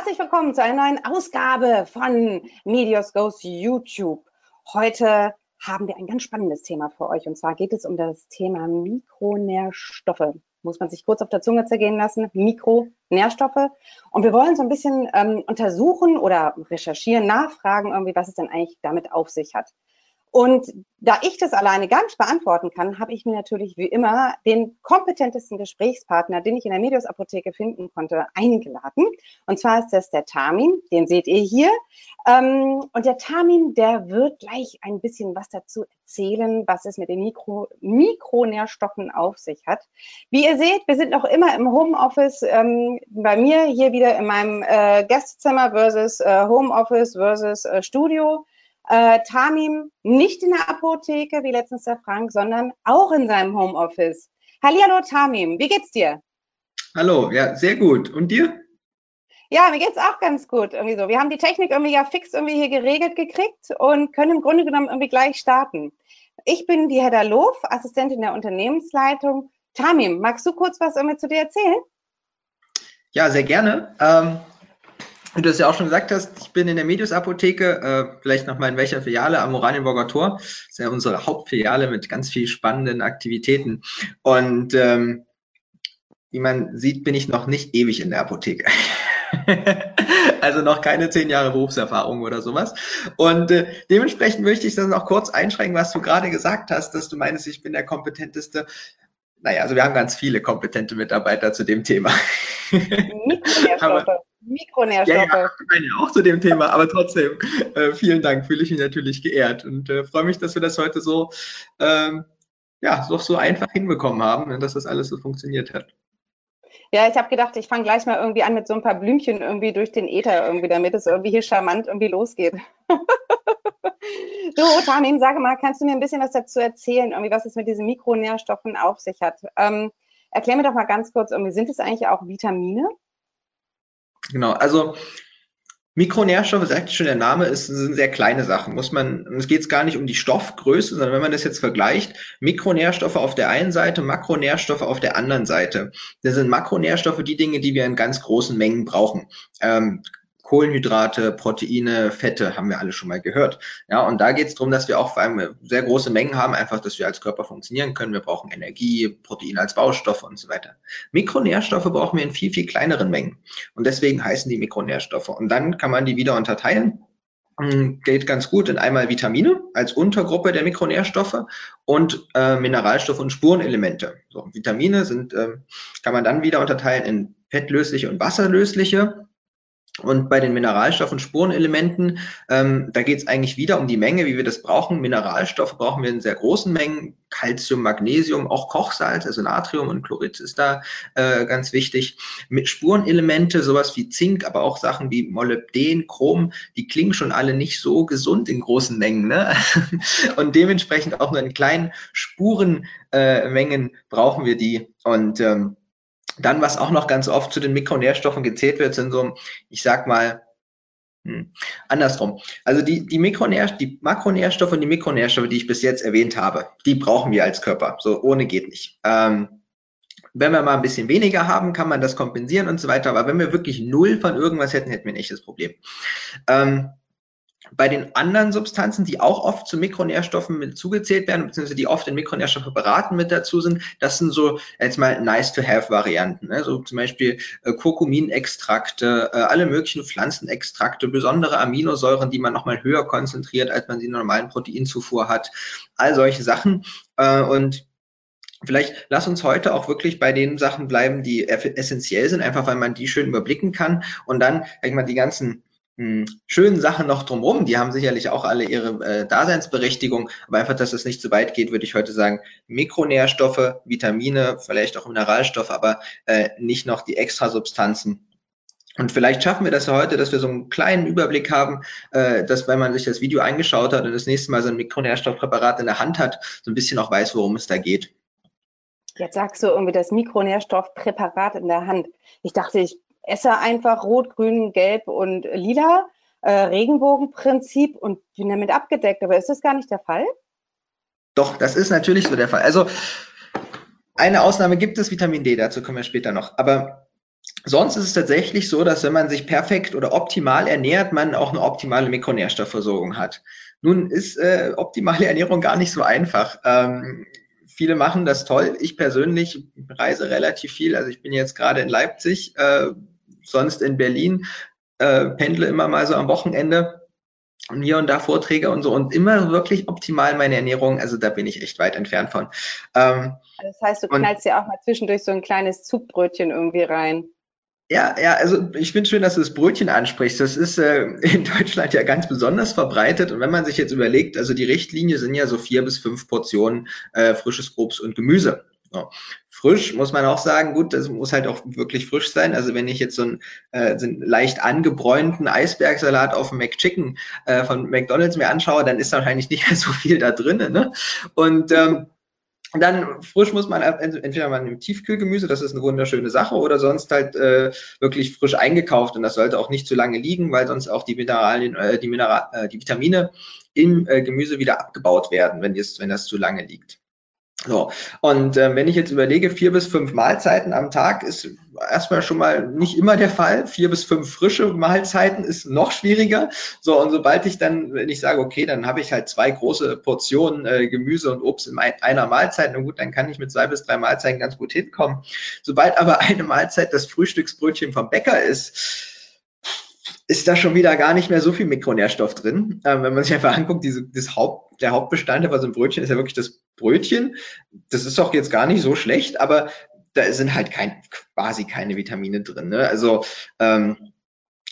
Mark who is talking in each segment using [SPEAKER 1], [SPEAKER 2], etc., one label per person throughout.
[SPEAKER 1] Herzlich willkommen zu einer neuen Ausgabe von Medios Goes YouTube. Heute haben wir ein ganz spannendes Thema für euch und zwar geht es um das Thema Mikronährstoffe. Muss man sich kurz auf der Zunge zergehen lassen. Mikronährstoffe. Und wir wollen so ein bisschen ähm, untersuchen oder recherchieren, nachfragen, irgendwie, was es denn eigentlich damit auf sich hat. Und da ich das alleine gar nicht beantworten kann, habe ich mir natürlich wie immer den kompetentesten Gesprächspartner, den ich in der Medios Apotheke finden konnte, eingeladen. Und zwar ist das der Tamin, den seht ihr hier. Ähm, und der Tamin, der wird gleich ein bisschen was dazu erzählen, was es mit den Mikro Mikronährstoffen auf sich hat. Wie ihr seht, wir sind noch immer im Homeoffice. Ähm, bei mir hier wieder in meinem äh, Gastzimmer versus äh, Homeoffice versus äh, Studio äh, Tamim nicht in der Apotheke, wie letztens der Frank, sondern auch in seinem Homeoffice. Hallihallo Tamim, wie geht's dir?
[SPEAKER 2] Hallo, ja, sehr gut. Und dir?
[SPEAKER 1] Ja, mir geht's auch ganz gut. Irgendwie so. Wir haben die Technik irgendwie ja fix irgendwie hier geregelt gekriegt und können im Grunde genommen irgendwie gleich starten. Ich bin die Hedda Loof, Assistentin der Unternehmensleitung. Tamim, magst du kurz was irgendwie zu dir erzählen?
[SPEAKER 2] Ja, sehr gerne. Ähm, wie du es ja auch schon gesagt hast, ich bin in der Medius-Apotheke, äh, vielleicht nochmal in welcher Filiale, am Oranienburger Tor. Das ist ja unsere Hauptfiliale mit ganz viel spannenden Aktivitäten. Und ähm, wie man sieht, bin ich noch nicht ewig in der Apotheke. also noch keine zehn Jahre Berufserfahrung oder sowas. Und äh, dementsprechend möchte ich das noch kurz einschränken, was du gerade gesagt hast, dass du meinst, ich bin der kompetenteste. Naja, also wir haben ganz viele kompetente Mitarbeiter zu dem Thema. Aber, Mikronährstoffe. Ja, ja, auch zu dem Thema, aber trotzdem, äh, vielen Dank, fühle ich mich natürlich geehrt und äh, freue mich, dass wir das heute so, ähm, ja, doch so einfach hinbekommen haben und dass das alles so funktioniert hat.
[SPEAKER 1] Ja, ich habe gedacht, ich fange gleich mal irgendwie an mit so ein paar Blümchen irgendwie durch den Äther irgendwie, damit es irgendwie hier charmant irgendwie losgeht. du, Tamin, sage mal, kannst du mir ein bisschen was dazu erzählen, irgendwie, was es mit diesen Mikronährstoffen auf sich hat? Ähm, erklär mir doch mal ganz kurz, irgendwie, sind es eigentlich auch Vitamine?
[SPEAKER 2] Genau, also Mikronährstoffe, sagt schon der Name, ist, sind sehr kleine Sachen. Muss man, es geht gar nicht um die Stoffgröße, sondern wenn man das jetzt vergleicht, Mikronährstoffe auf der einen Seite, Makronährstoffe auf der anderen Seite. Das sind Makronährstoffe die Dinge, die wir in ganz großen Mengen brauchen. Ähm, Kohlenhydrate, Proteine, Fette haben wir alle schon mal gehört. Ja, und da geht es darum, dass wir auch vor allem sehr große Mengen haben, einfach, dass wir als Körper funktionieren können. Wir brauchen Energie, Proteine als Baustoffe und so weiter. Mikronährstoffe brauchen wir in viel, viel kleineren Mengen. Und deswegen heißen die Mikronährstoffe. Und dann kann man die wieder unterteilen hm, geht ganz gut in einmal Vitamine als Untergruppe der Mikronährstoffe und äh, Mineralstoffe und Spurenelemente. So, Vitamine sind, äh, kann man dann wieder unterteilen in fettlösliche und wasserlösliche. Und bei den Mineralstoffen, Spurenelementen, ähm, da geht es eigentlich wieder um die Menge, wie wir das brauchen. Mineralstoffe brauchen wir in sehr großen Mengen. Calcium, Magnesium, auch Kochsalz, also Natrium und Chlorid ist da äh, ganz wichtig. Mit Spurenelemente, sowas wie Zink, aber auch Sachen wie Molybden, Chrom, die klingen schon alle nicht so gesund in großen Mengen. Ne? und dementsprechend auch nur in kleinen Spurenmengen äh, brauchen wir die. Und ähm, dann, was auch noch ganz oft zu den Mikronährstoffen gezählt wird, sind so, ich sag mal, hm, andersrum. Also die, die, Mikronähr die Makronährstoffe und die Mikronährstoffe, die ich bis jetzt erwähnt habe, die brauchen wir als Körper. So ohne geht nicht. Ähm, wenn wir mal ein bisschen weniger haben, kann man das kompensieren und so weiter. Aber wenn wir wirklich null von irgendwas hätten, hätten wir nicht das Problem. Ähm, bei den anderen Substanzen, die auch oft zu Mikronährstoffen mit zugezählt werden, beziehungsweise die oft in Mikronährstoffe beraten mit dazu sind, das sind so jetzt mal nice-to-have-Varianten. Ne? So zum Beispiel äh, Kurkuminextrakte, äh, alle möglichen Pflanzenextrakte, besondere Aminosäuren, die man nochmal höher konzentriert, als man sie in normalen Proteinzufuhr hat. All solche Sachen. Äh, und Vielleicht lass uns heute auch wirklich bei den Sachen bleiben, die essentiell sind, einfach weil man die schön überblicken kann und dann, sag ich mal, die ganzen hm, schönen Sachen noch drumherum, die haben sicherlich auch alle ihre äh, Daseinsberechtigung, aber einfach, dass es nicht zu weit geht, würde ich heute sagen, Mikronährstoffe, Vitamine, vielleicht auch Mineralstoffe, aber äh, nicht noch die Extrasubstanzen. Und vielleicht schaffen wir das ja heute, dass wir so einen kleinen Überblick haben, äh, dass wenn man sich das Video eingeschaut hat und das nächste Mal so ein Mikronährstoffpräparat in der Hand hat, so ein bisschen auch weiß, worum es da geht.
[SPEAKER 1] Jetzt sagst du irgendwie das Mikronährstoffpräparat in der Hand. Ich dachte, ich esse einfach rot, grün, gelb und lila, äh, Regenbogenprinzip und bin damit abgedeckt. Aber ist das gar nicht der Fall?
[SPEAKER 2] Doch, das ist natürlich so der Fall. Also eine Ausnahme gibt es, Vitamin D, dazu kommen wir später noch. Aber sonst ist es tatsächlich so, dass wenn man sich perfekt oder optimal ernährt, man auch eine optimale Mikronährstoffversorgung hat. Nun ist äh, optimale Ernährung gar nicht so einfach. Ähm, viele machen das toll. Ich persönlich reise relativ viel. Also ich bin jetzt gerade in Leipzig, äh, sonst in Berlin, äh, pendle immer mal so am Wochenende und hier und da Vorträge und so und immer wirklich optimal meine Ernährung. Also da bin ich echt weit entfernt von.
[SPEAKER 1] Ähm, das heißt, du knallst ja auch mal zwischendurch so ein kleines Zugbrötchen irgendwie rein.
[SPEAKER 2] Ja, ja, also ich finde schön, dass du das Brötchen ansprichst. Das ist äh, in Deutschland ja ganz besonders verbreitet. Und wenn man sich jetzt überlegt, also die Richtlinie sind ja so vier bis fünf Portionen äh, frisches Obst und Gemüse. So. Frisch muss man auch sagen, gut, das muss halt auch wirklich frisch sein. Also wenn ich jetzt so einen, äh, so einen leicht angebräunten Eisbergsalat auf dem McChicken äh, von McDonalds mir anschaue, dann ist wahrscheinlich nicht mehr so viel da drin. Ne? Und ähm, dann frisch muss man entweder mal im Tiefkühlgemüse, das ist eine wunderschöne Sache, oder sonst halt äh, wirklich frisch eingekauft. Und das sollte auch nicht zu lange liegen, weil sonst auch die Mineralien, äh, die, Mineral, äh, die Vitamine im äh, Gemüse wieder abgebaut werden, wenn, das, wenn das zu lange liegt. So, und äh, wenn ich jetzt überlege, vier bis fünf Mahlzeiten am Tag ist erstmal schon mal nicht immer der Fall. Vier bis fünf frische Mahlzeiten ist noch schwieriger. So, und sobald ich dann, wenn ich sage, okay, dann habe ich halt zwei große Portionen äh, Gemüse und Obst in einer Mahlzeit, na gut, dann kann ich mit zwei bis drei Mahlzeiten ganz gut hinkommen. Sobald aber eine Mahlzeit das Frühstücksbrötchen vom Bäcker ist, ist da schon wieder gar nicht mehr so viel Mikronährstoff drin. Ähm, wenn man sich einfach anguckt, diese, das Haupt, der Hauptbestandteil bei so einem Brötchen ist ja wirklich das Brötchen. Das ist auch jetzt gar nicht so schlecht, aber da sind halt kein, quasi keine Vitamine drin. Ne? Also ähm,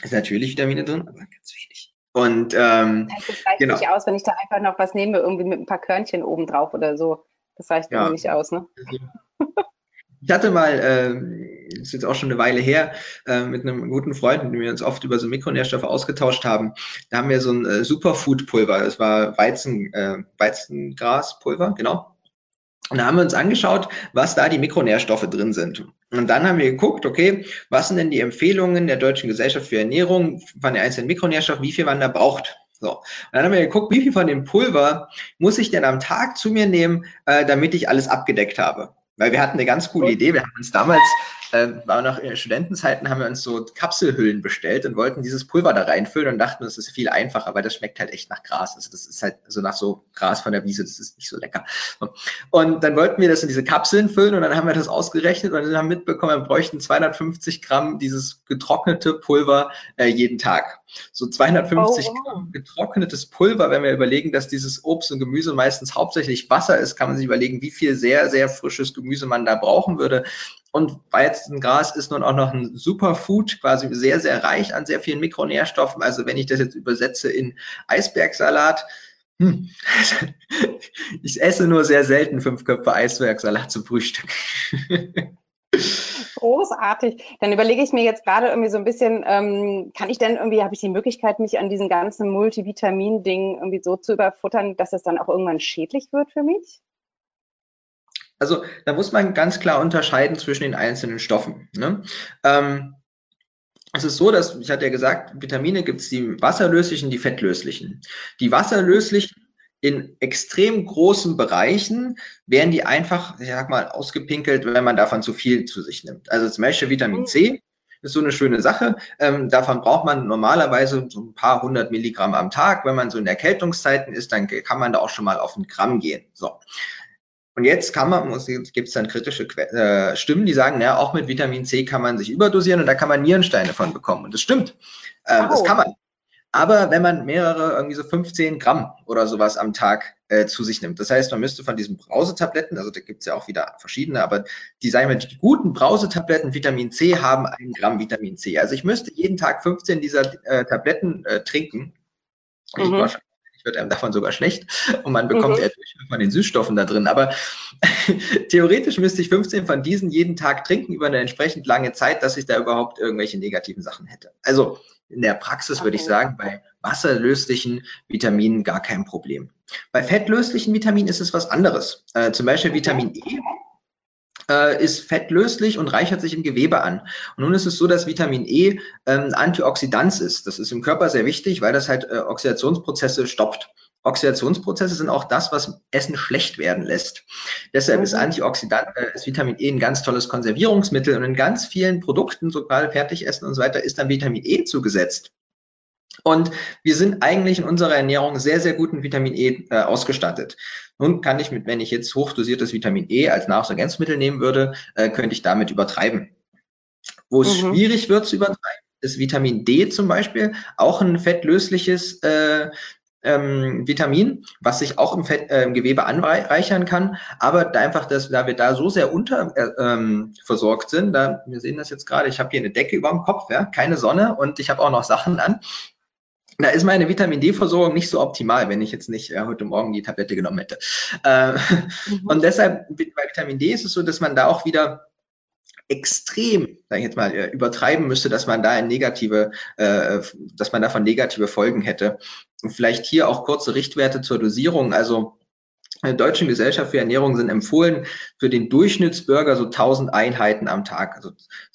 [SPEAKER 2] ist natürlich Vitamine drin, aber ganz wenig. Und ähm,
[SPEAKER 1] das reicht genau. nicht aus, wenn ich da einfach noch was nehme, irgendwie mit ein paar Körnchen oben drauf oder so. Das reicht ja. mir nicht aus, ne?
[SPEAKER 2] Ich hatte mal, äh, ist jetzt auch schon eine Weile her, äh, mit einem guten Freund, mit dem wir uns oft über so Mikronährstoffe ausgetauscht haben. Da haben wir so ein äh, Superfood-Pulver, das war Weizen, äh, Weizengraspulver, genau. Und da haben wir uns angeschaut, was da die Mikronährstoffe drin sind. Und dann haben wir geguckt, okay, was sind denn die Empfehlungen der Deutschen Gesellschaft für Ernährung von den einzelnen Mikronährstoffen, wie viel man da braucht. So, und dann haben wir geguckt, wie viel von dem Pulver muss ich denn am Tag zu mir nehmen, äh, damit ich alles abgedeckt habe. Weil wir hatten eine ganz coole Idee. Wir haben uns damals, äh, war noch in Studentenzeiten, haben wir uns so Kapselhüllen bestellt und wollten dieses Pulver da reinfüllen und dachten, das ist viel einfacher, weil das schmeckt halt echt nach Gras. Also das ist halt so nach so Gras von der Wiese, das ist nicht so lecker. Und dann wollten wir das in diese Kapseln füllen und dann haben wir das ausgerechnet und haben mitbekommen, wir bräuchten 250 Gramm dieses getrocknete Pulver äh, jeden Tag. So 250 oh, wow. Gramm getrocknetes Pulver, wenn wir überlegen, dass dieses Obst und Gemüse meistens hauptsächlich Wasser ist, kann man sich überlegen, wie viel sehr, sehr frisches Gemüse man da brauchen würde. Und Weizengras ist nun auch noch ein Superfood, quasi sehr, sehr reich an sehr vielen Mikronährstoffen. Also wenn ich das jetzt übersetze in Eisbergsalat, hm, ich esse nur sehr selten fünf Köpfe Eisbergsalat zum Frühstück.
[SPEAKER 1] Großartig. Dann überlege ich mir jetzt gerade irgendwie so ein bisschen, ähm, kann ich denn irgendwie, habe ich die Möglichkeit, mich an diesen ganzen Multivitamin-Dingen irgendwie so zu überfuttern, dass es dann auch irgendwann schädlich wird für mich?
[SPEAKER 2] Also da muss man ganz klar unterscheiden zwischen den einzelnen Stoffen. Ne? Ähm, es ist so, dass, ich hatte ja gesagt, Vitamine gibt es die wasserlöslichen, die fettlöslichen. Die wasserlöslichen in extrem großen Bereichen werden die einfach, ich sag mal, ausgepinkelt, wenn man davon zu viel zu sich nimmt. Also zum Beispiel Vitamin C ist so eine schöne Sache. Ähm, davon braucht man normalerweise so ein paar hundert Milligramm am Tag. Wenn man so in Erkältungszeiten ist, dann kann man da auch schon mal auf ein Gramm gehen. So. Und jetzt kann man, gibt es dann kritische äh, Stimmen, die sagen, naja, auch mit Vitamin C kann man sich überdosieren und da kann man Nierensteine von bekommen. Und das stimmt. Ähm, oh. Das kann man. Aber wenn man mehrere, irgendwie so 15 Gramm oder sowas am Tag äh, zu sich nimmt. Das heißt, man müsste von diesen Brausetabletten, also da gibt es ja auch wieder verschiedene, aber die sagen wir, die guten Brausetabletten Vitamin C haben ein Gramm Vitamin C. Also ich müsste jeden Tag 15 dieser äh, Tabletten äh, trinken. Mhm. Ich wird einem davon sogar schlecht und man bekommt mhm. eher von den Süßstoffen da drin. Aber theoretisch müsste ich 15 von diesen jeden Tag trinken über eine entsprechend lange Zeit, dass ich da überhaupt irgendwelche negativen Sachen hätte. Also in der Praxis okay. würde ich sagen, bei wasserlöslichen Vitaminen gar kein Problem. Bei fettlöslichen Vitaminen ist es was anderes. Äh, zum Beispiel Vitamin E äh, ist fettlöslich und reichert sich im Gewebe an. Und nun ist es so, dass Vitamin E ähm, Antioxidant ist. Das ist im Körper sehr wichtig, weil das halt äh, Oxidationsprozesse stoppt. Oxidationsprozesse sind auch das, was Essen schlecht werden lässt. Deshalb mhm. ist Antioxidant, äh, ist Vitamin E ein ganz tolles Konservierungsmittel und in ganz vielen Produkten, sogar Fertigessen und so weiter, ist dann Vitamin E zugesetzt. Und wir sind eigentlich in unserer Ernährung sehr, sehr gut mit Vitamin E äh, ausgestattet. Nun kann ich mit, wenn ich jetzt hochdosiertes Vitamin E als Nahrungsergänzungsmittel nehmen würde, äh, könnte ich damit übertreiben. Wo es mhm. schwierig wird zu übertreiben, ist Vitamin D zum Beispiel, auch ein fettlösliches äh, ähm, Vitamin, was sich auch im Fett, äh, im Gewebe anreichern kann, aber da einfach, dass, da wir da so sehr unter äh, ähm, sind, da, wir sehen das jetzt gerade, ich habe hier eine Decke über dem Kopf, ja, keine Sonne und ich habe auch noch Sachen an. Da ist meine Vitamin D-Versorgung nicht so optimal, wenn ich jetzt nicht äh, heute Morgen die Tablette genommen hätte. Äh, mhm. Und deshalb bei Vitamin D ist es so, dass man da auch wieder extrem, sag ich jetzt mal, äh, übertreiben müsste, dass man da ein negative, äh, dass man davon negative Folgen hätte. Und vielleicht hier auch kurze Richtwerte zur Dosierung. Also der Deutschen Gesellschaft für Ernährung sind empfohlen für den Durchschnittsbürger so 1000 Einheiten am Tag. Also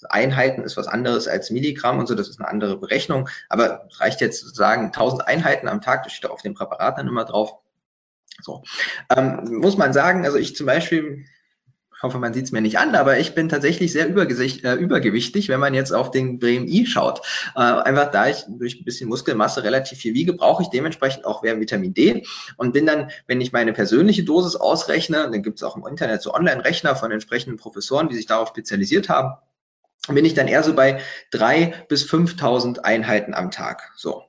[SPEAKER 2] Einheiten ist was anderes als Milligramm und so, das ist eine andere Berechnung. Aber reicht jetzt zu sagen 1000 Einheiten am Tag, das steht auf dem Präparat dann immer drauf. So ähm, muss man sagen, also ich zum Beispiel hoffe, man sieht es mir nicht an, aber ich bin tatsächlich sehr äh, übergewichtig, wenn man jetzt auf den BMI schaut. Äh, einfach da ich durch ein bisschen Muskelmasse relativ viel wiege, brauche ich dementsprechend auch mehr Vitamin D und bin dann, wenn ich meine persönliche Dosis ausrechne, dann gibt es auch im Internet so Online-Rechner von entsprechenden Professoren, die sich darauf spezialisiert haben, bin ich dann eher so bei drei bis 5.000 Einheiten am Tag. So.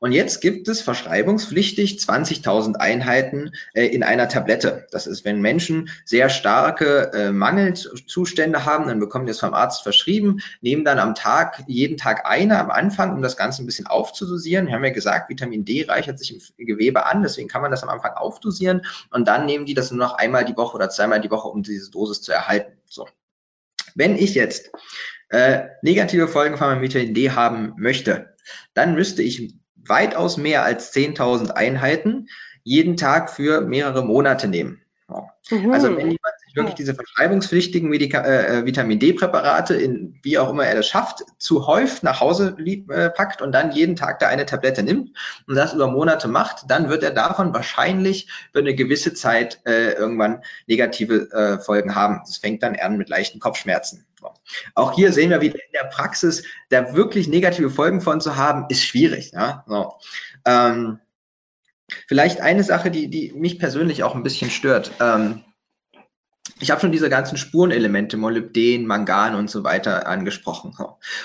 [SPEAKER 2] Und jetzt gibt es verschreibungspflichtig 20.000 Einheiten äh, in einer Tablette. Das ist, wenn Menschen sehr starke äh, Mangelzustände haben, dann bekommen die es vom Arzt verschrieben, nehmen dann am Tag, jeden Tag eine am Anfang, um das Ganze ein bisschen aufzudosieren. Wir haben ja gesagt, Vitamin D reichert sich im Gewebe an, deswegen kann man das am Anfang aufdosieren und dann nehmen die das nur noch einmal die Woche oder zweimal die Woche, um diese Dosis zu erhalten. So. Wenn ich jetzt äh, negative Folgen von meinem Vitamin D haben möchte, dann müsste ich weitaus mehr als 10.000 Einheiten jeden Tag für mehrere Monate nehmen. Mhm. Also wenn jemand wirklich diese verschreibungspflichtigen Medika äh, äh Vitamin D-Präparate in wie auch immer er das schafft, zu häufig nach Hause äh, packt und dann jeden Tag da eine Tablette nimmt und das über Monate macht, dann wird er davon wahrscheinlich über eine gewisse Zeit äh, irgendwann negative äh, Folgen haben. Das fängt dann an mit leichten Kopfschmerzen. Auch hier sehen wir wieder in der Praxis, da wirklich negative Folgen von zu haben, ist schwierig. Ja? So. Ähm, vielleicht eine Sache, die, die mich persönlich auch ein bisschen stört. Ähm, ich habe schon diese ganzen Spurenelemente, Molybden, Mangan und so weiter angesprochen.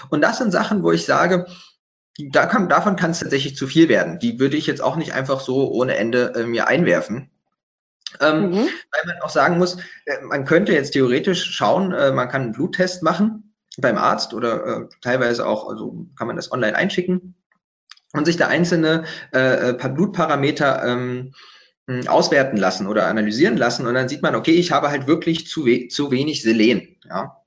[SPEAKER 2] Und das sind Sachen, wo ich sage, da kann, davon kann es tatsächlich zu viel werden. Die würde ich jetzt auch nicht einfach so ohne Ende äh, mir einwerfen. Ähm, mhm. Weil man auch sagen muss, äh, man könnte jetzt theoretisch schauen, äh, man kann einen Bluttest machen beim Arzt oder äh, teilweise auch, also kann man das online einschicken und sich da einzelne äh, äh Blutparameter ähm, auswerten lassen oder analysieren lassen und dann sieht man, okay, ich habe halt wirklich zu, we zu wenig Selen. Ja?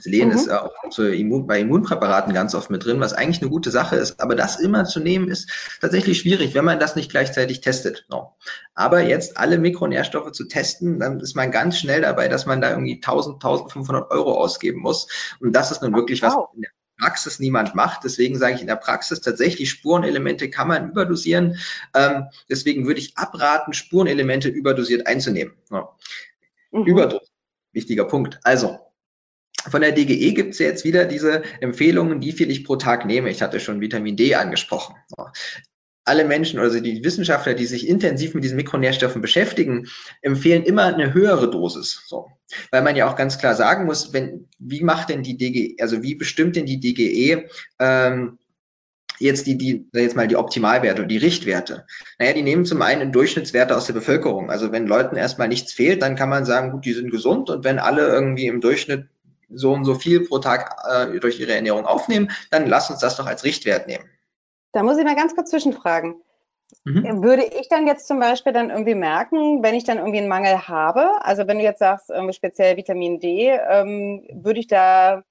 [SPEAKER 2] Selen mhm. ist äh, auch Immun, bei Immunpräparaten ganz oft mit drin, was eigentlich eine gute Sache ist. Aber das immer zu nehmen, ist tatsächlich schwierig, wenn man das nicht gleichzeitig testet. No. Aber jetzt alle Mikronährstoffe zu testen, dann ist man ganz schnell dabei, dass man da irgendwie 1000, 1500 Euro ausgeben muss. Und das ist nun wirklich was in der Praxis niemand macht. Deswegen sage ich in der Praxis tatsächlich Spurenelemente kann man überdosieren. Ähm, deswegen würde ich abraten, Spurenelemente überdosiert einzunehmen. No. Mhm. Überdosiert. Wichtiger Punkt. Also, von der DGE gibt es ja jetzt wieder diese Empfehlungen, wie viel ich pro Tag nehme. Ich hatte schon Vitamin D angesprochen. Alle Menschen, also die Wissenschaftler, die sich intensiv mit diesen Mikronährstoffen beschäftigen, empfehlen immer eine höhere Dosis. So. Weil man ja auch ganz klar sagen muss, wenn, wie macht denn die DGE, also wie bestimmt denn die DGE ähm, jetzt die, die, jetzt mal die Optimalwerte die Richtwerte? Naja, die nehmen zum einen Durchschnittswerte aus der Bevölkerung. Also wenn Leuten erstmal nichts fehlt, dann kann man sagen, gut, die sind gesund und wenn alle irgendwie im Durchschnitt so und so viel pro Tag äh, durch ihre Ernährung aufnehmen, dann lass uns das doch als Richtwert nehmen.
[SPEAKER 1] Da muss ich mal ganz kurz zwischenfragen. Mhm. Würde ich dann jetzt zum Beispiel dann irgendwie merken, wenn ich dann irgendwie einen Mangel habe, also wenn du jetzt sagst, irgendwie speziell Vitamin D, ähm, würde ich da,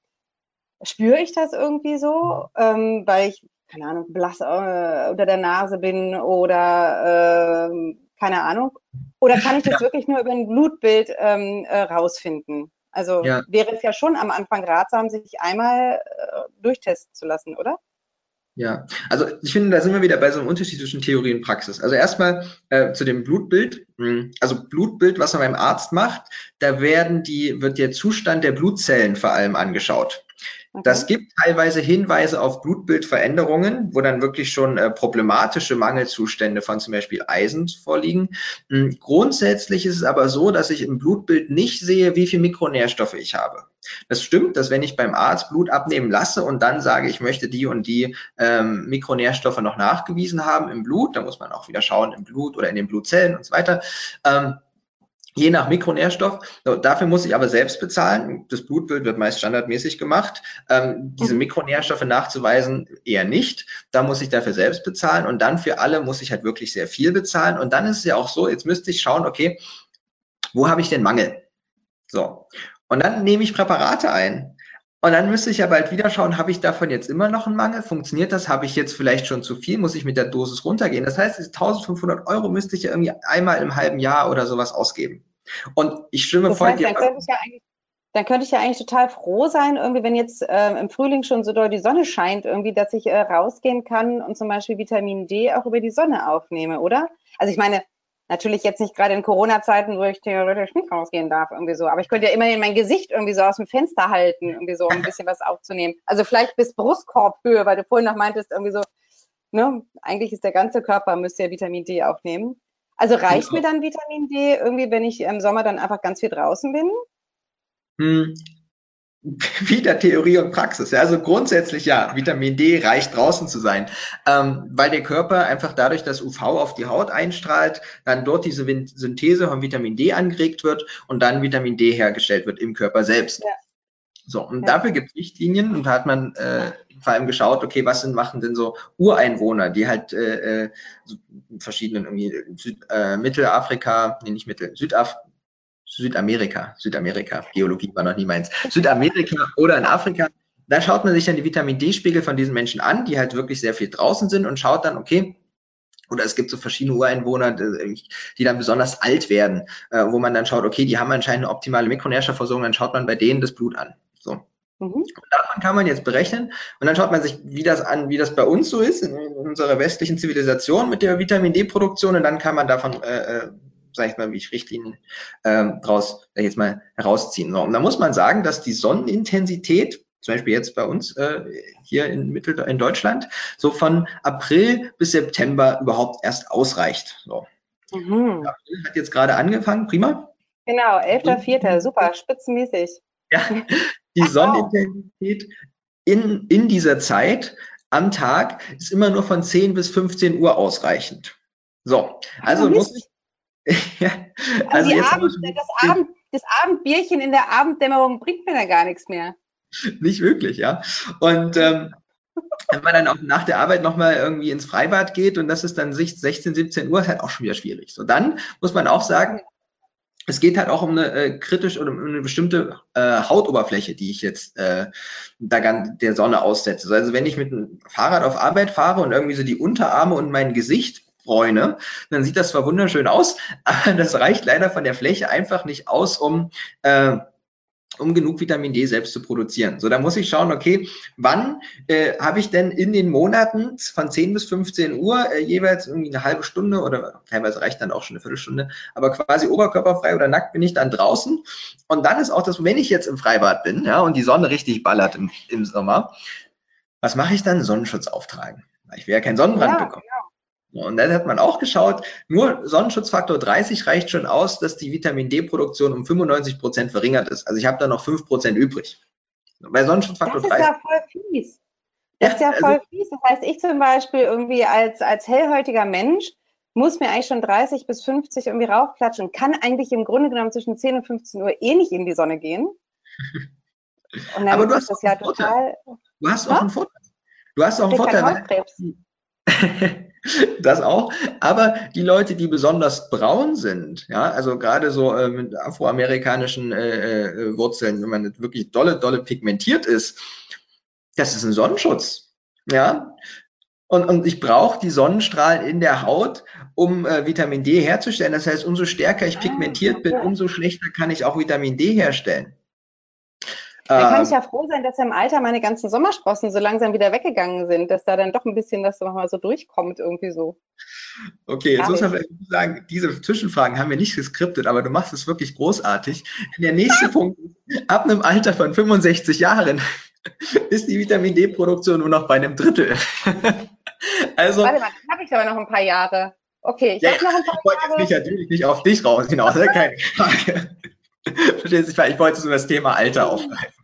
[SPEAKER 1] spüre ich das irgendwie so, ähm, weil ich, keine Ahnung, blass äh, unter der Nase bin oder äh, keine Ahnung? Oder kann ich das ja. wirklich nur über ein Blutbild ähm, äh, rausfinden? Also ja. wäre es ja schon am Anfang ratsam, sich einmal äh, durchtesten zu lassen, oder?
[SPEAKER 2] Ja, also ich finde, da sind wir wieder bei so einem Unterschied zwischen Theorie und Praxis. Also erstmal äh, zu dem Blutbild. Hm, also Blutbild, was man beim Arzt macht, da werden die, wird der Zustand der Blutzellen vor allem angeschaut. Okay. Das gibt teilweise Hinweise auf Blutbildveränderungen, wo dann wirklich schon äh, problematische Mangelzustände von zum Beispiel Eisen vorliegen. Mhm. Grundsätzlich ist es aber so, dass ich im Blutbild nicht sehe, wie viel Mikronährstoffe ich habe. Das stimmt, dass wenn ich beim Arzt Blut abnehmen lasse und dann sage, ich möchte die und die ähm, Mikronährstoffe noch nachgewiesen haben im Blut, da muss man auch wieder schauen im Blut oder in den Blutzellen und so weiter. Ähm, je nach Mikronährstoff. Dafür muss ich aber selbst bezahlen. Das Blutbild wird meist standardmäßig gemacht. Ähm, diese mhm. Mikronährstoffe nachzuweisen eher nicht. Da muss ich dafür selbst bezahlen. Und dann für alle muss ich halt wirklich sehr viel bezahlen. Und dann ist es ja auch so, jetzt müsste ich schauen, okay, wo habe ich den Mangel? So. Und dann nehme ich Präparate ein. Und dann müsste ich ja bald wieder schauen, habe ich davon jetzt immer noch einen Mangel? Funktioniert das? Habe ich jetzt vielleicht schon zu viel? Muss ich mit der Dosis runtergehen? Das heißt, 1500 Euro müsste ich ja irgendwie einmal im halben Jahr oder sowas ausgeben. Und ich stimme voll
[SPEAKER 1] dir. Dann könnte ich ja eigentlich dann könnte ich ja eigentlich total froh sein, irgendwie, wenn jetzt äh, im Frühling schon so doll die Sonne scheint, irgendwie, dass ich äh, rausgehen kann und zum Beispiel Vitamin D auch über die Sonne aufnehme, oder? Also ich meine, natürlich jetzt nicht gerade in Corona-Zeiten, wo ich theoretisch nicht rausgehen darf, irgendwie so, aber ich könnte ja immerhin mein Gesicht irgendwie so aus dem Fenster halten, irgendwie so, um ein bisschen was aufzunehmen. Also vielleicht bis Brustkorbhöhe, weil du vorhin noch meintest, irgendwie so, ne, eigentlich ist der ganze Körper, müsste ja Vitamin D aufnehmen. Also reicht mir dann Vitamin D irgendwie, wenn ich im Sommer dann einfach ganz viel draußen bin?
[SPEAKER 2] Wieder Theorie und Praxis. Ja, also grundsätzlich ja, Vitamin D reicht draußen zu sein, ähm, weil der Körper einfach dadurch, dass UV auf die Haut einstrahlt, dann dort diese Synthese von Vitamin D angeregt wird und dann Vitamin D hergestellt wird im Körper selbst. Ja. So, und ja. dafür gibt es Richtlinien und da hat man äh, vor allem geschaut, okay, was sind, machen denn so Ureinwohner, die halt äh, äh so verschiedenen irgendwie Süd, äh, Mittelafrika, nee, nicht Mittel, Südaf Südamerika, Südamerika, Geologie war noch nie meins, Südamerika oder in Afrika, da schaut man sich dann die Vitamin D-Spiegel von diesen Menschen an, die halt wirklich sehr viel draußen sind und schaut dann, okay, oder es gibt so verschiedene Ureinwohner, die dann besonders alt werden, äh, wo man dann schaut, okay, die haben anscheinend eine optimale Mikronährstoffversorgung, dann schaut man bei denen das Blut an. So. Mhm. Und davon kann man jetzt berechnen und dann schaut man sich, wie das an, wie das bei uns so ist, in, unserer westlichen Zivilisation mit der Vitamin D-Produktion und dann kann man davon, äh, äh sag ich mal, wie ich Richtlinien ähm, draus äh, jetzt mal herausziehen. So, und da muss man sagen, dass die Sonnenintensität zum Beispiel jetzt bei uns äh, hier in Mittel in Deutschland, so von April bis September überhaupt erst ausreicht. So. Mhm. April hat jetzt gerade angefangen, prima.
[SPEAKER 1] Genau, 11.04., super, spitzenmäßig.
[SPEAKER 2] Ja, die Sonnenintensität in, in dieser Zeit am Tag ist immer nur von 10 bis 15 Uhr ausreichend. So, also oh, muss ich.
[SPEAKER 1] ja, also, also Abend, das, Abend, das Abendbierchen in der Abenddämmerung bringt mir da gar nichts mehr.
[SPEAKER 2] Nicht wirklich, ja. Und ähm, wenn man dann auch nach der Arbeit nochmal irgendwie ins Freibad geht und das ist dann 16, 17 Uhr, ist halt auch schon wieder schwierig. So, dann muss man auch sagen, es geht halt auch um eine äh, kritisch oder um eine bestimmte äh, Hautoberfläche, die ich jetzt äh, da ganz der Sonne aussetze. Also wenn ich mit dem Fahrrad auf Arbeit fahre und irgendwie so die Unterarme und mein Gesicht bräune, dann sieht das zwar wunderschön aus, aber das reicht leider von der Fläche einfach nicht aus, um äh, um genug Vitamin D selbst zu produzieren. So, da muss ich schauen, okay, wann äh, habe ich denn in den Monaten von 10 bis 15 Uhr äh, jeweils irgendwie eine halbe Stunde oder teilweise reicht dann auch schon eine Viertelstunde, aber quasi oberkörperfrei oder nackt bin ich dann draußen. Und dann ist auch das, wenn ich jetzt im Freibad bin, ja, und die Sonne richtig ballert im, im Sommer, was mache ich dann? Sonnenschutz auftragen. Ich will ja keinen Sonnenbrand ja, bekommen. Genau. Und dann hat man auch geschaut, nur Sonnenschutzfaktor 30 reicht schon aus, dass die Vitamin D-Produktion um 95 Prozent verringert ist. Also ich habe da noch 5 Prozent übrig.
[SPEAKER 1] Bei Sonnenschutzfaktor 30. Das ist 30, ja voll fies. Das ja, ist ja voll also, fies. Das heißt, ich zum Beispiel irgendwie als, als hellhäutiger Mensch muss mir eigentlich schon 30 bis 50 irgendwie raufklatschen, kann eigentlich im Grunde genommen zwischen 10 und 15 Uhr eh nicht in die Sonne gehen.
[SPEAKER 2] Und dann Aber du hast das ja total. Du hast auch einen Vorteil. Du hast auch einen Vorteil. das auch. Aber die Leute, die besonders braun sind, ja, also gerade so äh, mit afroamerikanischen äh, äh, Wurzeln, wenn man wirklich dolle, dolle pigmentiert ist, das ist ein Sonnenschutz. Ja. Und, und ich brauche die Sonnenstrahlen in der Haut, um äh, Vitamin D herzustellen. Das heißt, umso stärker ich pigmentiert bin, umso schlechter kann ich auch Vitamin D herstellen.
[SPEAKER 1] Dann kann ich ähm, ja froh sein, dass im Alter meine ganzen Sommersprossen so langsam wieder weggegangen sind, dass da dann doch ein bisschen was nochmal so durchkommt, irgendwie so.
[SPEAKER 2] Okay, jetzt muss man vielleicht sagen, diese Zwischenfragen haben wir nicht geskriptet, aber du machst es wirklich großartig. Der nächste Punkt, ab einem Alter von 65 Jahren ist die Vitamin D-Produktion nur noch bei einem Drittel.
[SPEAKER 1] also, Warte mal, habe ich aber noch ein paar Jahre. Okay,
[SPEAKER 2] ich ja, habe noch ein paar ich wollte Jahre. jetzt nicht, natürlich nicht auf dich raus hinaus, ne? keine Frage. Verstehst du? Ich wollte so das Thema Alter aufgreifen.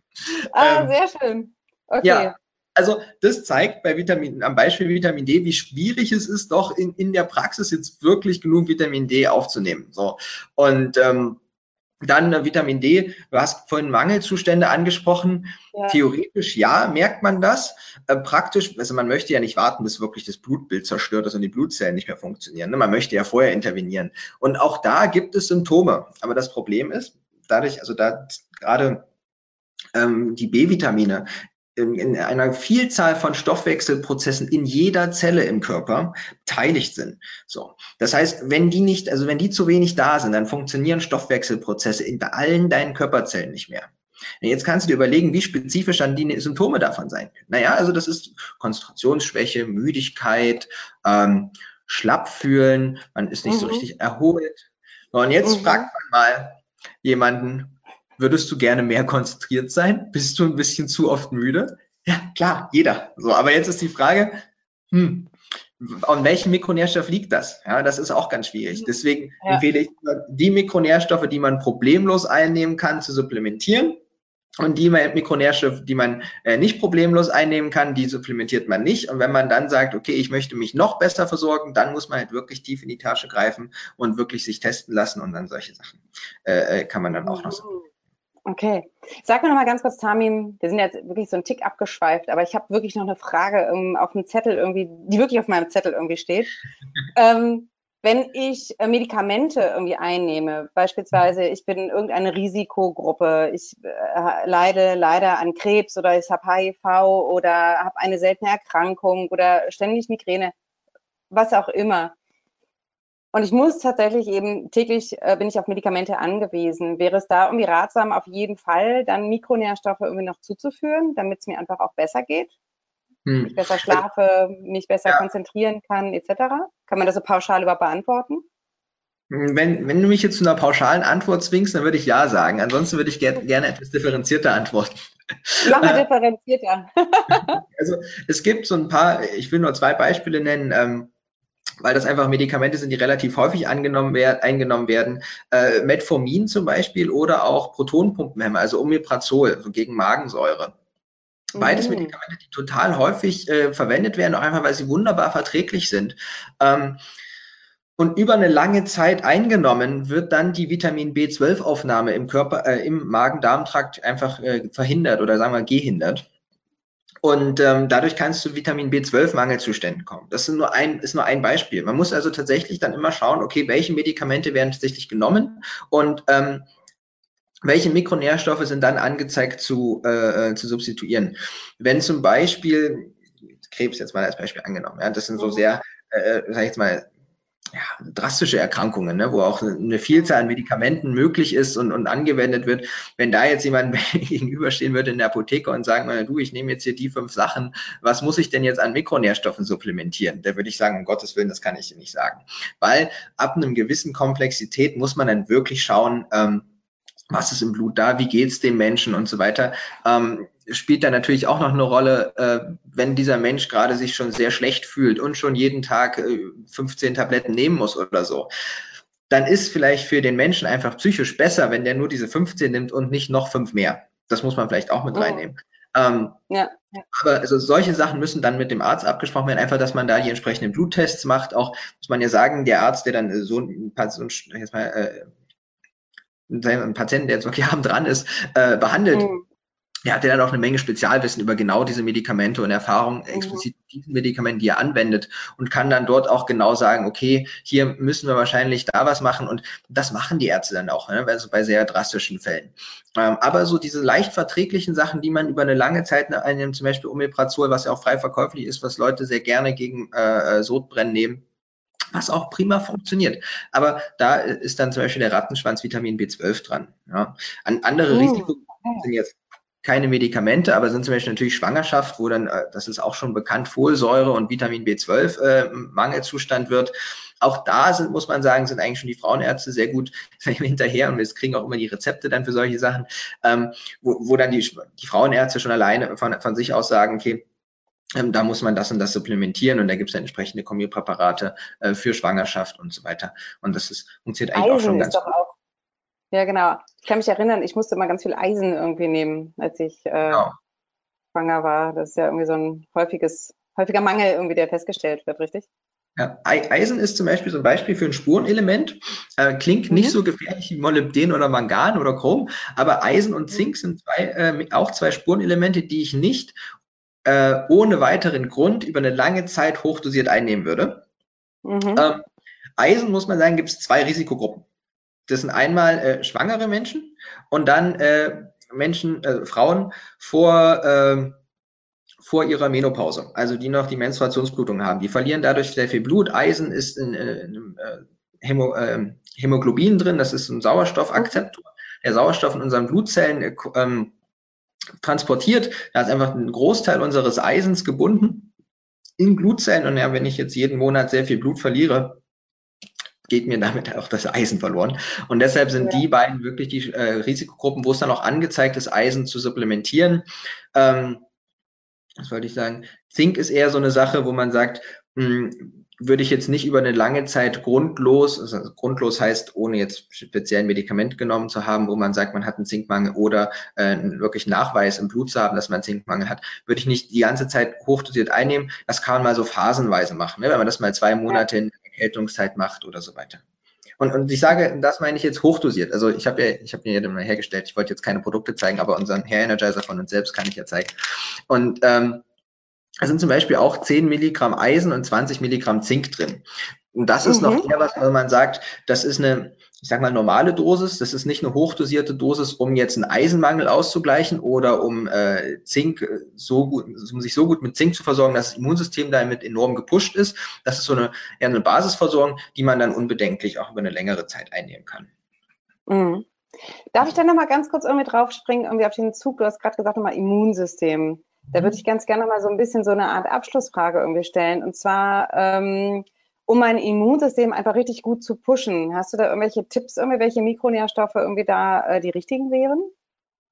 [SPEAKER 1] Ah, ähm, sehr schön. Okay. Ja,
[SPEAKER 2] also das zeigt bei Vitamin, am Beispiel Vitamin D, wie schwierig es ist, doch in, in der Praxis jetzt wirklich genug Vitamin D aufzunehmen. So. Und ähm, dann äh, Vitamin D, du hast vorhin Mangelzustände angesprochen. Ja. Theoretisch ja, merkt man das. Äh, praktisch, also man möchte ja nicht warten, bis wirklich das Blutbild zerstört ist und die Blutzellen nicht mehr funktionieren. Ne? Man möchte ja vorher intervenieren. Und auch da gibt es Symptome. Aber das Problem ist, dadurch, also da gerade ähm, die B-Vitamine in einer Vielzahl von Stoffwechselprozessen in jeder Zelle im Körper beteiligt sind. So. Das heißt, wenn die nicht, also wenn die zu wenig da sind, dann funktionieren Stoffwechselprozesse in allen deinen Körperzellen nicht mehr. Jetzt kannst du dir überlegen, wie spezifisch dann die Symptome davon sein können. Naja, also das ist Konzentrationsschwäche, Müdigkeit, ähm, schlapp fühlen, man ist nicht mhm. so richtig erholt. und jetzt mhm. fragt man mal jemanden, Würdest du gerne mehr konzentriert sein? Bist du ein bisschen zu oft müde? Ja, klar, jeder. So, aber jetzt ist die Frage, hm, an welchem Mikronährstoff liegt das? Ja, das ist auch ganz schwierig. Deswegen ja. empfehle ich die Mikronährstoffe, die man problemlos einnehmen kann, zu supplementieren. Und die Mikronährstoffe, die man äh, nicht problemlos einnehmen kann, die supplementiert man nicht. Und wenn man dann sagt, okay, ich möchte mich noch besser versorgen, dann muss man halt wirklich tief in die Tasche greifen und wirklich sich testen lassen und dann solche Sachen äh, äh kann man dann auch noch. So.
[SPEAKER 1] Okay. Sag mir noch mal ganz kurz, Tamim, wir sind jetzt wirklich so ein Tick abgeschweift, aber ich habe wirklich noch eine Frage um, ähm, auf dem Zettel irgendwie, die wirklich auf meinem Zettel irgendwie steht. ähm, wenn ich äh, Medikamente irgendwie einnehme, beispielsweise ich bin irgendeine Risikogruppe, ich äh, leide leider an Krebs oder ich habe HIV oder habe eine seltene Erkrankung oder ständig Migräne, was auch immer. Und ich muss tatsächlich eben täglich äh, bin ich auf Medikamente angewiesen. Wäre es da irgendwie ratsam, auf jeden Fall dann Mikronährstoffe irgendwie noch zuzuführen, damit es mir einfach auch besser geht? Hm. Ich besser schlafe, mich besser ja. konzentrieren kann, etc. Kann man das so pauschal überhaupt beantworten?
[SPEAKER 2] Wenn, wenn du mich jetzt zu einer pauschalen Antwort zwingst, dann würde ich ja sagen. Ansonsten würde ich ger gerne etwas differenzierter antworten.
[SPEAKER 1] Mach mal differenzierter.
[SPEAKER 2] also es gibt so ein paar, ich will nur zwei Beispiele nennen. Weil das einfach Medikamente sind, die relativ häufig angenommen werden, eingenommen werden. Äh, Metformin zum Beispiel oder auch Protonpumpenhemmer, also Omeprazol so gegen Magensäure. Beides mm. Medikamente, die total häufig äh, verwendet werden, auch einfach, weil sie wunderbar verträglich sind. Ähm, und über eine lange Zeit eingenommen wird dann die Vitamin B12-Aufnahme im Körper, äh, im Magen-Darm-Trakt einfach äh, verhindert oder sagen wir gehindert. Und ähm, dadurch kannst du Vitamin B12-Mangelzuständen kommen. Das ist nur, ein, ist nur ein Beispiel. Man muss also tatsächlich dann immer schauen, okay, welche Medikamente werden tatsächlich genommen und ähm, welche Mikronährstoffe sind dann angezeigt zu, äh, äh zu substituieren. Wenn zum Beispiel, Krebs jetzt mal als Beispiel angenommen, ja, das sind so mhm. sehr, äh, sag ich jetzt mal, ja, drastische Erkrankungen, ne, wo auch eine Vielzahl an Medikamenten möglich ist und, und angewendet wird. Wenn da jetzt jemand gegenüberstehen würde in der Apotheke und sagen, du, ich nehme jetzt hier die fünf Sachen, was muss ich denn jetzt an Mikronährstoffen supplementieren? Da würde ich sagen, um Gottes Willen, das kann ich dir nicht sagen. Weil ab einem gewissen Komplexität muss man dann wirklich schauen, ähm, was ist im Blut da, wie geht's dem Menschen und so weiter. Ähm, spielt da natürlich auch noch eine Rolle, äh, wenn dieser Mensch gerade sich schon sehr schlecht fühlt und schon jeden Tag äh, 15 Tabletten nehmen muss oder so. Dann ist vielleicht für den Menschen einfach psychisch besser, wenn der nur diese 15 nimmt und nicht noch fünf mehr. Das muss man vielleicht auch mit oh. reinnehmen. Ähm, ja, ja. Aber also solche Sachen müssen dann mit dem Arzt abgesprochen werden, einfach, dass man da die entsprechenden Bluttests macht. Auch muss man ja sagen, der Arzt, der dann so ein, so ein jetzt mal, äh, einen Patienten, der jetzt wirklich Jahren dran ist, äh, behandelt, mhm. er hat ja dann auch eine Menge Spezialwissen über genau diese Medikamente und Erfahrung mhm. explizit diesen Medikamenten, die er anwendet und kann dann dort auch genau sagen, okay, hier müssen wir wahrscheinlich da was machen und das machen die Ärzte dann auch, ne? also bei sehr drastischen Fällen. Ähm, aber so diese leicht verträglichen Sachen, die man über eine lange Zeit einnimmt, zum Beispiel Omeprazol, was ja auch frei verkäuflich ist, was Leute sehr gerne gegen äh, äh Sodbrennen nehmen, was auch prima funktioniert. Aber da ist dann zum Beispiel der Rattenschwanz Vitamin B12 dran. Ja. An andere oh. Risiken sind jetzt keine Medikamente, aber sind zum Beispiel natürlich Schwangerschaft, wo dann, äh, das ist auch schon bekannt, Folsäure und Vitamin B12 äh, Mangelzustand wird. Auch da sind, muss man sagen, sind eigentlich schon die Frauenärzte sehr gut hinterher und wir kriegen auch immer die Rezepte dann für solche Sachen, ähm, wo, wo dann die, die Frauenärzte schon alleine von, von sich aus sagen, okay, ähm, da muss man das und das supplementieren und da gibt es entsprechende Kombipräparate äh, für Schwangerschaft und so weiter. Und das ist, funktioniert eigentlich Eisen auch schon ganz gut. Auch,
[SPEAKER 1] ja, genau. Ich kann mich erinnern, ich musste immer ganz viel Eisen irgendwie nehmen, als ich äh, genau. schwanger war. Das ist ja irgendwie so ein häufiges, häufiger Mangel irgendwie, der festgestellt wird, richtig?
[SPEAKER 2] Ja, Eisen ist zum Beispiel so ein Beispiel für ein Spurenelement. Äh, klingt mhm. nicht so gefährlich wie Molybden oder Mangan oder Chrom, aber Eisen und Zink sind zwei, äh, auch zwei Spurenelemente, die ich nicht äh, ohne weiteren Grund über eine lange Zeit hochdosiert einnehmen würde. Mhm. Ähm, Eisen, muss man sagen, gibt es zwei Risikogruppen. Das sind einmal äh, schwangere Menschen und dann äh, Menschen, äh, Frauen vor, äh, vor ihrer Menopause, also die noch die Menstruationsblutung haben. Die verlieren dadurch sehr viel Blut. Eisen ist in, in, in äh, Hämo, äh, Hämoglobin drin, das ist ein Sauerstoffakzeptor. Der Sauerstoff in unseren Blutzellen äh, ähm, transportiert. Da ist einfach ein Großteil unseres Eisens gebunden in Blutzellen. Und ja, wenn ich jetzt jeden Monat sehr viel Blut verliere, geht mir damit auch das Eisen verloren. Und deshalb sind ja. die beiden wirklich die äh, Risikogruppen, wo es dann auch angezeigt ist, Eisen zu supplementieren. Ähm, was wollte ich sagen? Zink ist eher so eine Sache, wo man sagt, mh, hm, würde ich jetzt nicht über eine lange Zeit grundlos, also grundlos heißt, ohne jetzt speziell ein Medikament genommen zu haben, wo man sagt, man hat einen Zinkmangel oder äh, wirklich Nachweis im Blut zu haben, dass man einen Zinkmangel hat, würde ich nicht die ganze Zeit hochdosiert einnehmen. Das kann man mal so phasenweise machen, ne? wenn man das mal zwei Monate in Erkältungszeit macht oder so weiter. Und, und ich sage, das meine ich jetzt hochdosiert. Also ich habe ja, ich habe mir ja mal hergestellt, ich wollte jetzt keine Produkte zeigen, aber unseren Hair Energizer von uns selbst kann ich ja zeigen. Und ähm, da sind zum Beispiel auch 10 Milligramm Eisen und 20 Milligramm Zink drin. Und das ist mhm. noch eher was, wo man sagt, das ist eine, ich sag mal, normale Dosis. Das ist nicht eine hochdosierte Dosis, um jetzt einen Eisenmangel auszugleichen oder um äh, Zink äh, so gut, um sich so gut mit Zink zu versorgen, dass das Immunsystem damit enorm gepusht ist. Das ist so eine eher eine Basisversorgung, die man dann unbedenklich auch über eine längere Zeit einnehmen kann.
[SPEAKER 1] Mhm. Darf ich dann nochmal ganz kurz irgendwie draufspringen, irgendwie auf den Zug? Du hast gerade gesagt, nochmal Immunsystem. Da würde ich ganz gerne mal so ein bisschen so eine Art Abschlussfrage irgendwie stellen. Und zwar, ähm, um mein Immunsystem einfach richtig gut zu pushen. Hast du da irgendwelche Tipps, irgendwie, welche Mikronährstoffe irgendwie da äh, die richtigen wären?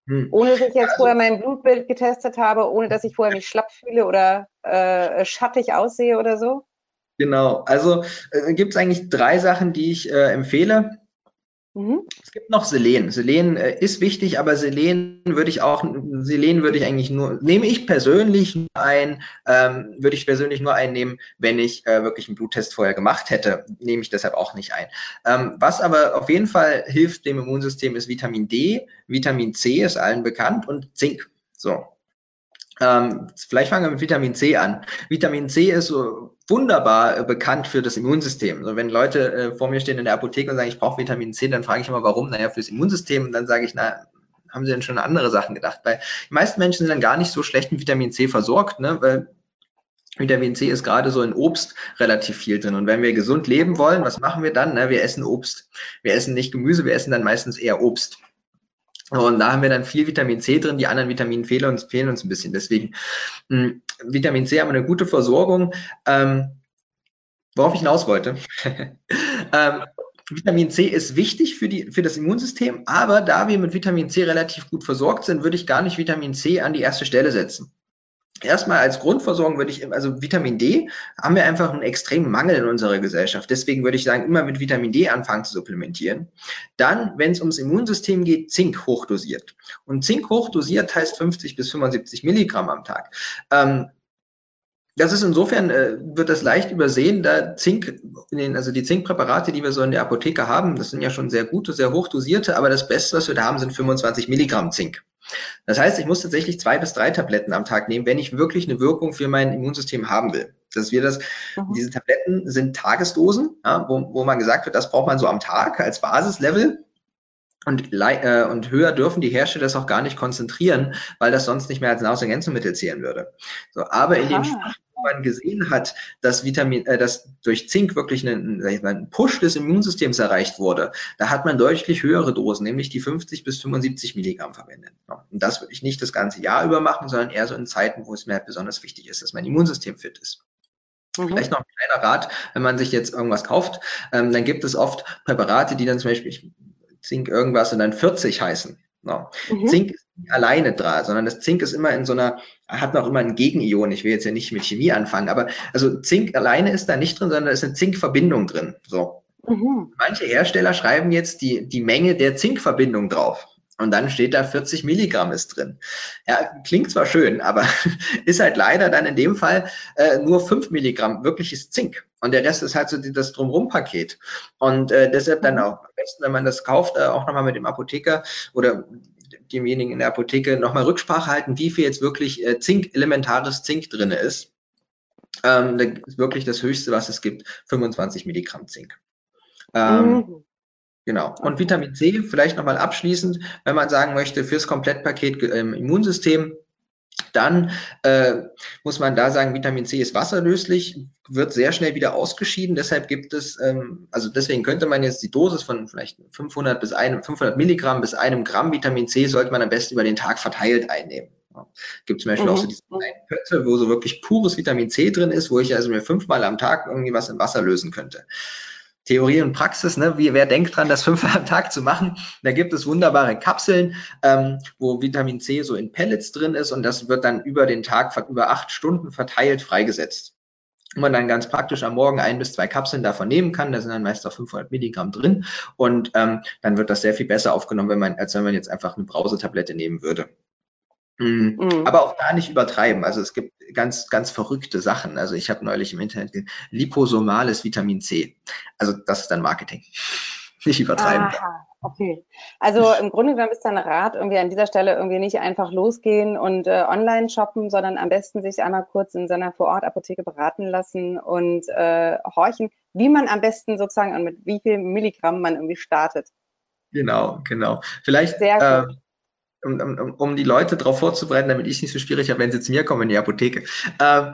[SPEAKER 1] Hm. Ohne dass ich jetzt also, vorher mein Blutbild getestet habe, ohne dass ich vorher mich schlapp fühle oder äh, schattig aussehe oder so?
[SPEAKER 2] Genau, also äh, gibt es eigentlich drei Sachen, die ich äh, empfehle. Mhm. Es gibt noch Selen. Selen äh, ist wichtig, aber Selen würde ich auch, Selen würde ich eigentlich nur, nehme ich persönlich nur ein, ähm, würde ich persönlich nur einnehmen, wenn ich äh, wirklich einen Bluttest vorher gemacht hätte, nehme ich deshalb auch nicht ein. Ähm, was aber auf jeden Fall hilft dem Immunsystem ist Vitamin D, Vitamin C ist allen bekannt und Zink. So, ähm, vielleicht fangen wir mit Vitamin C an. Vitamin C ist so wunderbar äh, bekannt für das Immunsystem. Also wenn Leute äh, vor mir stehen in der Apotheke und sagen, ich brauche Vitamin C, dann frage ich immer, warum? Naja, fürs Immunsystem. Und dann sage ich, na, haben sie denn schon andere Sachen gedacht? Weil die meisten Menschen sind dann gar nicht so schlecht mit Vitamin C versorgt, ne? weil Vitamin C ist gerade so in Obst relativ viel drin. Und wenn wir gesund leben wollen, was machen wir dann? Na, wir essen Obst. Wir essen nicht Gemüse, wir essen dann meistens eher Obst. Und da haben wir dann viel Vitamin C drin, die anderen Vitamine fehlen uns, fehlen uns ein bisschen. Deswegen, mh, hm, Vitamin C haben wir eine gute Versorgung. Ähm, worauf ich hinaus wollte. ähm, Vitamin C ist wichtig für, die, für das Immunsystem, aber da wir mit Vitamin C relativ gut versorgt sind, würde ich gar nicht Vitamin C an die erste Stelle setzen. Erstmal als Grundversorgung würde ich, also Vitamin D haben wir einfach einen extremen Mangel in unserer Gesellschaft. Deswegen würde ich sagen, immer mit Vitamin D anfangen zu supplementieren. Dann, wenn es ums Immunsystem geht, Zink hochdosiert. Und Zink hochdosiert heißt 50 bis 75 Milligramm am Tag. Ähm, das ist insofern, äh, wird das leicht übersehen, da Zink, den, also die Zinkpräparate, die wir so in der Apotheke haben, das sind ja schon sehr gute, sehr hochdosierte, aber das Beste, was wir da haben, sind 25 Milligramm Zink. Das heißt, ich muss tatsächlich zwei bis drei Tabletten am Tag nehmen, wenn ich wirklich eine Wirkung für mein Immunsystem haben will. Dass wir das, mhm. diese Tabletten sind Tagesdosen, ja, wo, wo man gesagt wird, das braucht man so am Tag als Basislevel. Und, äh, und höher dürfen die Hersteller das auch gar nicht konzentrieren, weil das sonst nicht mehr als Nahrungsergänzungsmittel zählen würde. So, aber Aha. in den man gesehen hat, dass Vitamin, äh, dass durch Zink wirklich ein, ein Push des Immunsystems erreicht wurde, da hat man deutlich höhere Dosen, nämlich die 50 bis 75 Milligramm verwendet. Und das würde ich nicht das ganze Jahr über machen, sondern eher so in Zeiten, wo es mir halt besonders wichtig ist, dass mein Immunsystem fit ist. Mhm. Vielleicht noch ein kleiner Rat, wenn man sich jetzt irgendwas kauft, ähm, dann gibt es oft Präparate, die dann zum Beispiel Zink irgendwas und dann 40 heißen. No. Mhm. Zink ist nicht alleine dran, sondern das Zink ist immer in so einer, hat noch immer ein Gegenion. Ich will jetzt ja nicht mit Chemie anfangen, aber also Zink alleine ist da nicht drin, sondern da ist eine Zinkverbindung drin. So. Mhm. Manche Hersteller schreiben jetzt die, die Menge der Zinkverbindung drauf. Und dann steht da 40 Milligramm ist drin. Ja, klingt zwar schön, aber ist halt leider dann in dem Fall äh, nur 5 Milligramm wirkliches Zink. Und der Rest ist halt so das Drumrum-Paket. Und äh, deshalb dann auch am besten, wenn man das kauft, äh, auch nochmal mit dem Apotheker oder demjenigen in der Apotheke nochmal Rücksprache halten, wie viel jetzt wirklich äh, Zink, elementares Zink drin ist. Ähm, das ist wirklich das Höchste, was es gibt, 25 Milligramm Zink. Ähm, mhm. Genau. Und Vitamin C, vielleicht nochmal abschließend, wenn man sagen möchte, fürs Komplettpaket im Immunsystem, dann äh, muss man da sagen, Vitamin C ist wasserlöslich, wird sehr schnell wieder ausgeschieden. Deshalb gibt es, ähm, also deswegen könnte man jetzt die Dosis von vielleicht 500 bis einem, 500 Milligramm bis einem Gramm Vitamin C sollte man am besten über den Tag verteilt einnehmen. Ja. Gibt zum Beispiel mhm. auch so diese kleinen Pötte, wo so wirklich pures Vitamin C drin ist, wo ich also mir fünfmal am Tag irgendwie was im Wasser lösen könnte. Theorie und Praxis, ne? Wie, wer denkt dran, das fünfmal am Tag zu machen? Da gibt es wunderbare Kapseln, ähm, wo Vitamin C so in Pellets drin ist und das wird dann über den Tag, über acht Stunden verteilt freigesetzt. Und man dann ganz praktisch am Morgen ein bis zwei Kapseln davon nehmen kann. Da sind dann meist auch 500 Milligramm drin und ähm, dann wird das sehr viel besser aufgenommen, wenn man, als wenn man jetzt einfach eine Brausetablette nehmen würde. Mhm. Mhm. Aber auch da nicht übertreiben. Also es gibt ganz, ganz verrückte Sachen. Also ich habe neulich im Internet gesehen, liposomales Vitamin C. Also das ist dann Marketing. Nicht übertreiben. Aha,
[SPEAKER 1] okay. Also im Grunde genommen ist dein Rat irgendwie an dieser Stelle irgendwie nicht einfach losgehen und äh, online shoppen, sondern am besten sich einmal kurz in seiner Vorortapotheke beraten lassen und äh, horchen, wie man am besten sozusagen und mit wie viel Milligramm man irgendwie startet.
[SPEAKER 2] Genau, genau. Vielleicht Sehr äh, um, um, um die Leute darauf vorzubereiten, damit ich es nicht so schwierig habe, wenn sie zu mir kommen in die Apotheke. Äh,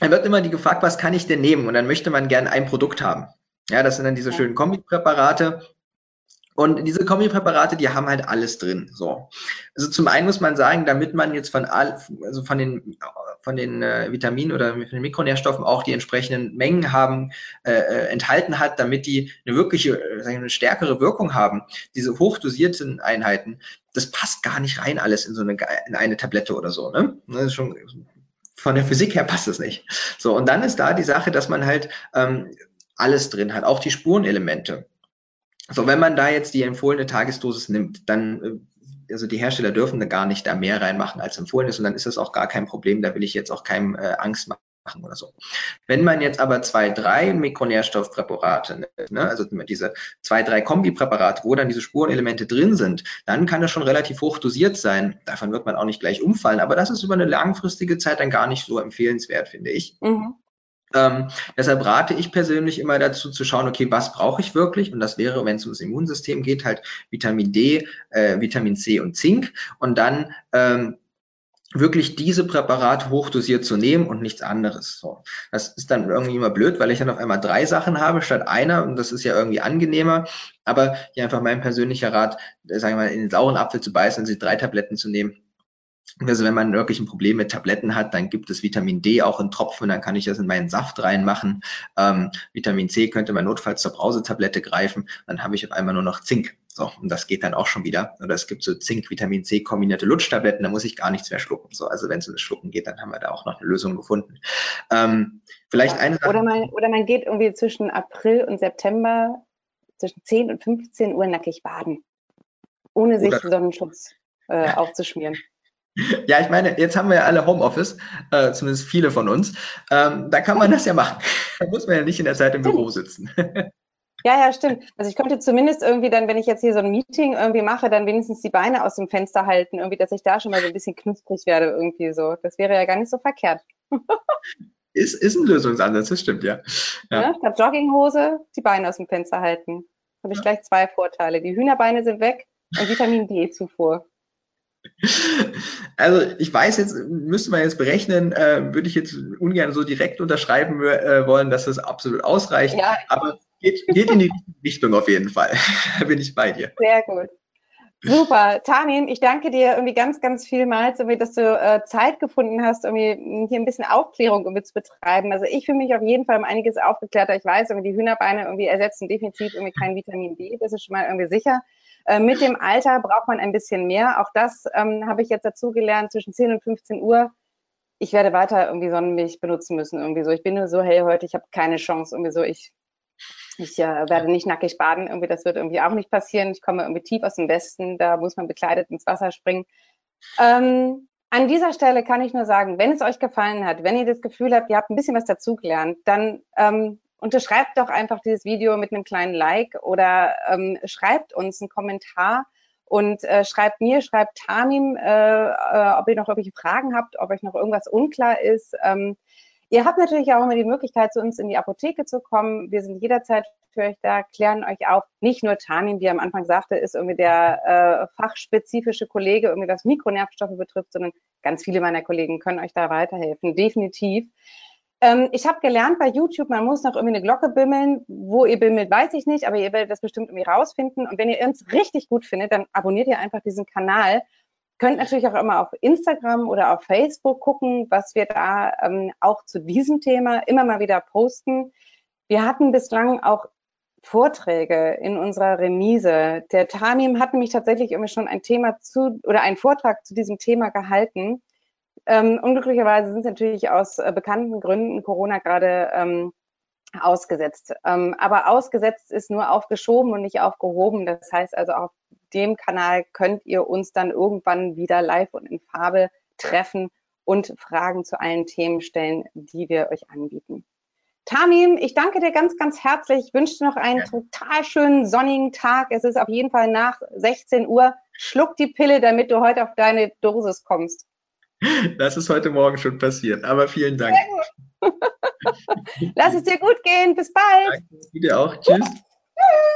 [SPEAKER 2] dann wird immer die gefragt, was kann ich denn nehmen? Und dann möchte man gerne ein Produkt haben. Ja, das sind dann diese schönen Kombipräparate. Und diese Kombipräparate, die haben halt alles drin. So. Also zum einen muss man sagen, damit man jetzt von all, also von den von den äh, Vitaminen oder von den Mikronährstoffen auch die entsprechenden Mengen haben äh, äh enthalten hat, damit die eine wirkliche, äh, eine stärkere Wirkung haben. Diese hochdosierten Einheiten, das passt gar nicht rein alles in so eine in eine Tablette oder so. Ne? Das ist schon von der Physik her passt es nicht. So und dann ist da die Sache, dass man halt ähm, alles drin hat, auch die Spurenelemente. So, wenn man da jetzt die empfohlene Tagesdosis nimmt, dann äh, also die Hersteller dürfen da gar nicht da mehr reinmachen, als empfohlen ist und dann ist das auch gar kein Problem. Da will ich jetzt auch keinem äh, Angst machen oder so. Wenn man jetzt aber zwei, drei Mikronährstoffpräparate ne, also diese zwei, drei Kombipräparate, wo dann diese Spurenelemente drin sind, dann kann das schon relativ hoch dosiert sein. Davon wird man auch nicht gleich umfallen, aber das ist über eine langfristige Zeit dann gar nicht so empfehlenswert, finde ich. Mhm. Ähm, deshalb rate ich persönlich immer dazu zu schauen, okay, was brauche ich wirklich? Und das wäre, wenn es ums Immunsystem geht, halt Vitamin D, äh, Vitamin C und Zink. Und dann ähm, wirklich diese Präparate hochdosiert zu nehmen und nichts anderes. So. Das ist dann irgendwie immer blöd, weil ich dann auf einmal drei Sachen habe statt einer und das ist ja irgendwie angenehmer. Aber hier einfach mein persönlicher Rat, sagen wir mal, in den sauren Apfel zu beißen und sich drei Tabletten zu nehmen, also wenn man wirklich ein Problem mit Tabletten hat, dann gibt es Vitamin D auch in Tropfen, dann kann ich das in meinen Saft reinmachen. Ähm, Vitamin C könnte man notfalls zur Brausetablette greifen, dann habe ich auf einmal nur noch Zink. So, und das geht dann auch schon wieder. Oder es gibt so Zink, Vitamin C kombinierte Lutschtabletten, da muss ich gar nichts mehr schlucken. So, also wenn es um das Schlucken geht, dann haben wir da auch noch eine Lösung gefunden. Ähm, vielleicht
[SPEAKER 1] ja,
[SPEAKER 2] eine
[SPEAKER 1] Sache. Oder man, oder man geht irgendwie zwischen April und September zwischen 10 und 15 Uhr nackig baden, ohne sich Sonnenschutz äh, aufzuschmieren.
[SPEAKER 2] Ja, ich meine, jetzt haben wir ja alle Homeoffice, äh, zumindest viele von uns. Ähm, da kann man das ja machen. Da muss man ja nicht in der Zeit im Büro sitzen.
[SPEAKER 1] Ja, ja, stimmt. Also ich könnte zumindest irgendwie dann, wenn ich jetzt hier so ein Meeting irgendwie mache, dann wenigstens die Beine aus dem Fenster halten, irgendwie, dass ich da schon mal so ein bisschen knusprig werde irgendwie so. Das wäre ja gar nicht so verkehrt.
[SPEAKER 2] Ist, ist ein Lösungsansatz, das stimmt, ja.
[SPEAKER 1] ja. ja statt Jogginghose die Beine aus dem Fenster halten. Habe ich ja. gleich zwei Vorteile. Die Hühnerbeine sind weg und Vitamin D-Zufuhr.
[SPEAKER 2] Also ich weiß jetzt, müsste man jetzt berechnen, äh, würde ich jetzt ungern so direkt unterschreiben äh, wollen, dass das absolut ausreicht. Ja. Aber geht, geht in die Richtung auf jeden Fall. da bin ich bei dir.
[SPEAKER 1] Sehr gut. Super. Tanin, ich danke dir irgendwie ganz, ganz vielmals, irgendwie, dass du äh, Zeit gefunden hast, irgendwie hier ein bisschen Aufklärung irgendwie zu betreiben. Also ich fühle mich auf jeden Fall um einiges aufgeklärter. Ich weiß, irgendwie die Hühnerbeine irgendwie ersetzen definitiv irgendwie kein Vitamin D. Das ist schon mal irgendwie sicher. Äh, mit dem Alter braucht man ein bisschen mehr. Auch das ähm, habe ich jetzt dazu gelernt, zwischen 10 und 15 Uhr. Ich werde weiter irgendwie Sonnenmilch benutzen müssen. Irgendwie so. Ich bin nur so hey heute, ich habe keine Chance. Irgendwie so, ich ich äh, werde nicht nackig baden, irgendwie, das wird irgendwie auch nicht passieren. Ich komme irgendwie tief aus dem Westen, da muss man bekleidet ins Wasser springen. Ähm, an dieser Stelle kann ich nur sagen, wenn es euch gefallen hat, wenn ihr das Gefühl habt, ihr habt ein bisschen was dazugelernt, dann ähm, unterschreibt doch einfach dieses Video mit einem kleinen Like oder ähm, schreibt uns einen Kommentar und äh, schreibt mir, schreibt Tamim, äh, äh, ob ihr noch irgendwelche Fragen habt, ob euch noch irgendwas unklar ist. Ähm, Ihr habt natürlich auch immer die Möglichkeit, zu uns in die Apotheke zu kommen. Wir sind jederzeit für euch da, klären euch auf. Nicht nur Tanin, wie er am Anfang sagte, ist irgendwie der äh, fachspezifische Kollege, irgendwie was Mikronervstoffe betrifft, sondern ganz viele meiner Kollegen können euch da weiterhelfen, definitiv. Ähm, ich habe gelernt bei YouTube, man muss noch irgendwie eine Glocke bimmeln. Wo ihr bimmelt, weiß ich nicht, aber ihr werdet das bestimmt irgendwie rausfinden. Und wenn ihr uns richtig gut findet, dann abonniert ihr einfach diesen Kanal Könnt natürlich auch immer auf Instagram oder auf Facebook gucken, was wir da ähm, auch zu diesem Thema immer mal wieder posten. Wir hatten bislang auch Vorträge in unserer Remise. Der Tamim hat nämlich tatsächlich immer schon ein Thema zu oder einen Vortrag zu diesem Thema gehalten. Ähm, unglücklicherweise sind natürlich aus äh, bekannten Gründen Corona gerade ähm, ausgesetzt. Ähm, aber ausgesetzt ist nur aufgeschoben und nicht aufgehoben. Das heißt also, auf dem Kanal könnt ihr uns dann irgendwann wieder live und in Farbe treffen und Fragen zu allen Themen stellen, die wir euch anbieten. Tamim, ich danke dir ganz, ganz herzlich. Ich wünsche dir noch einen ja. total schönen sonnigen Tag. Es ist auf jeden Fall nach 16 Uhr. Schluck die Pille, damit du heute auf deine Dosis kommst.
[SPEAKER 2] Das ist heute Morgen schon passiert, aber vielen Dank.
[SPEAKER 1] Lass es dir gut gehen. Bis bald.
[SPEAKER 2] Danke, dir auch. Tschüss. Tschüss.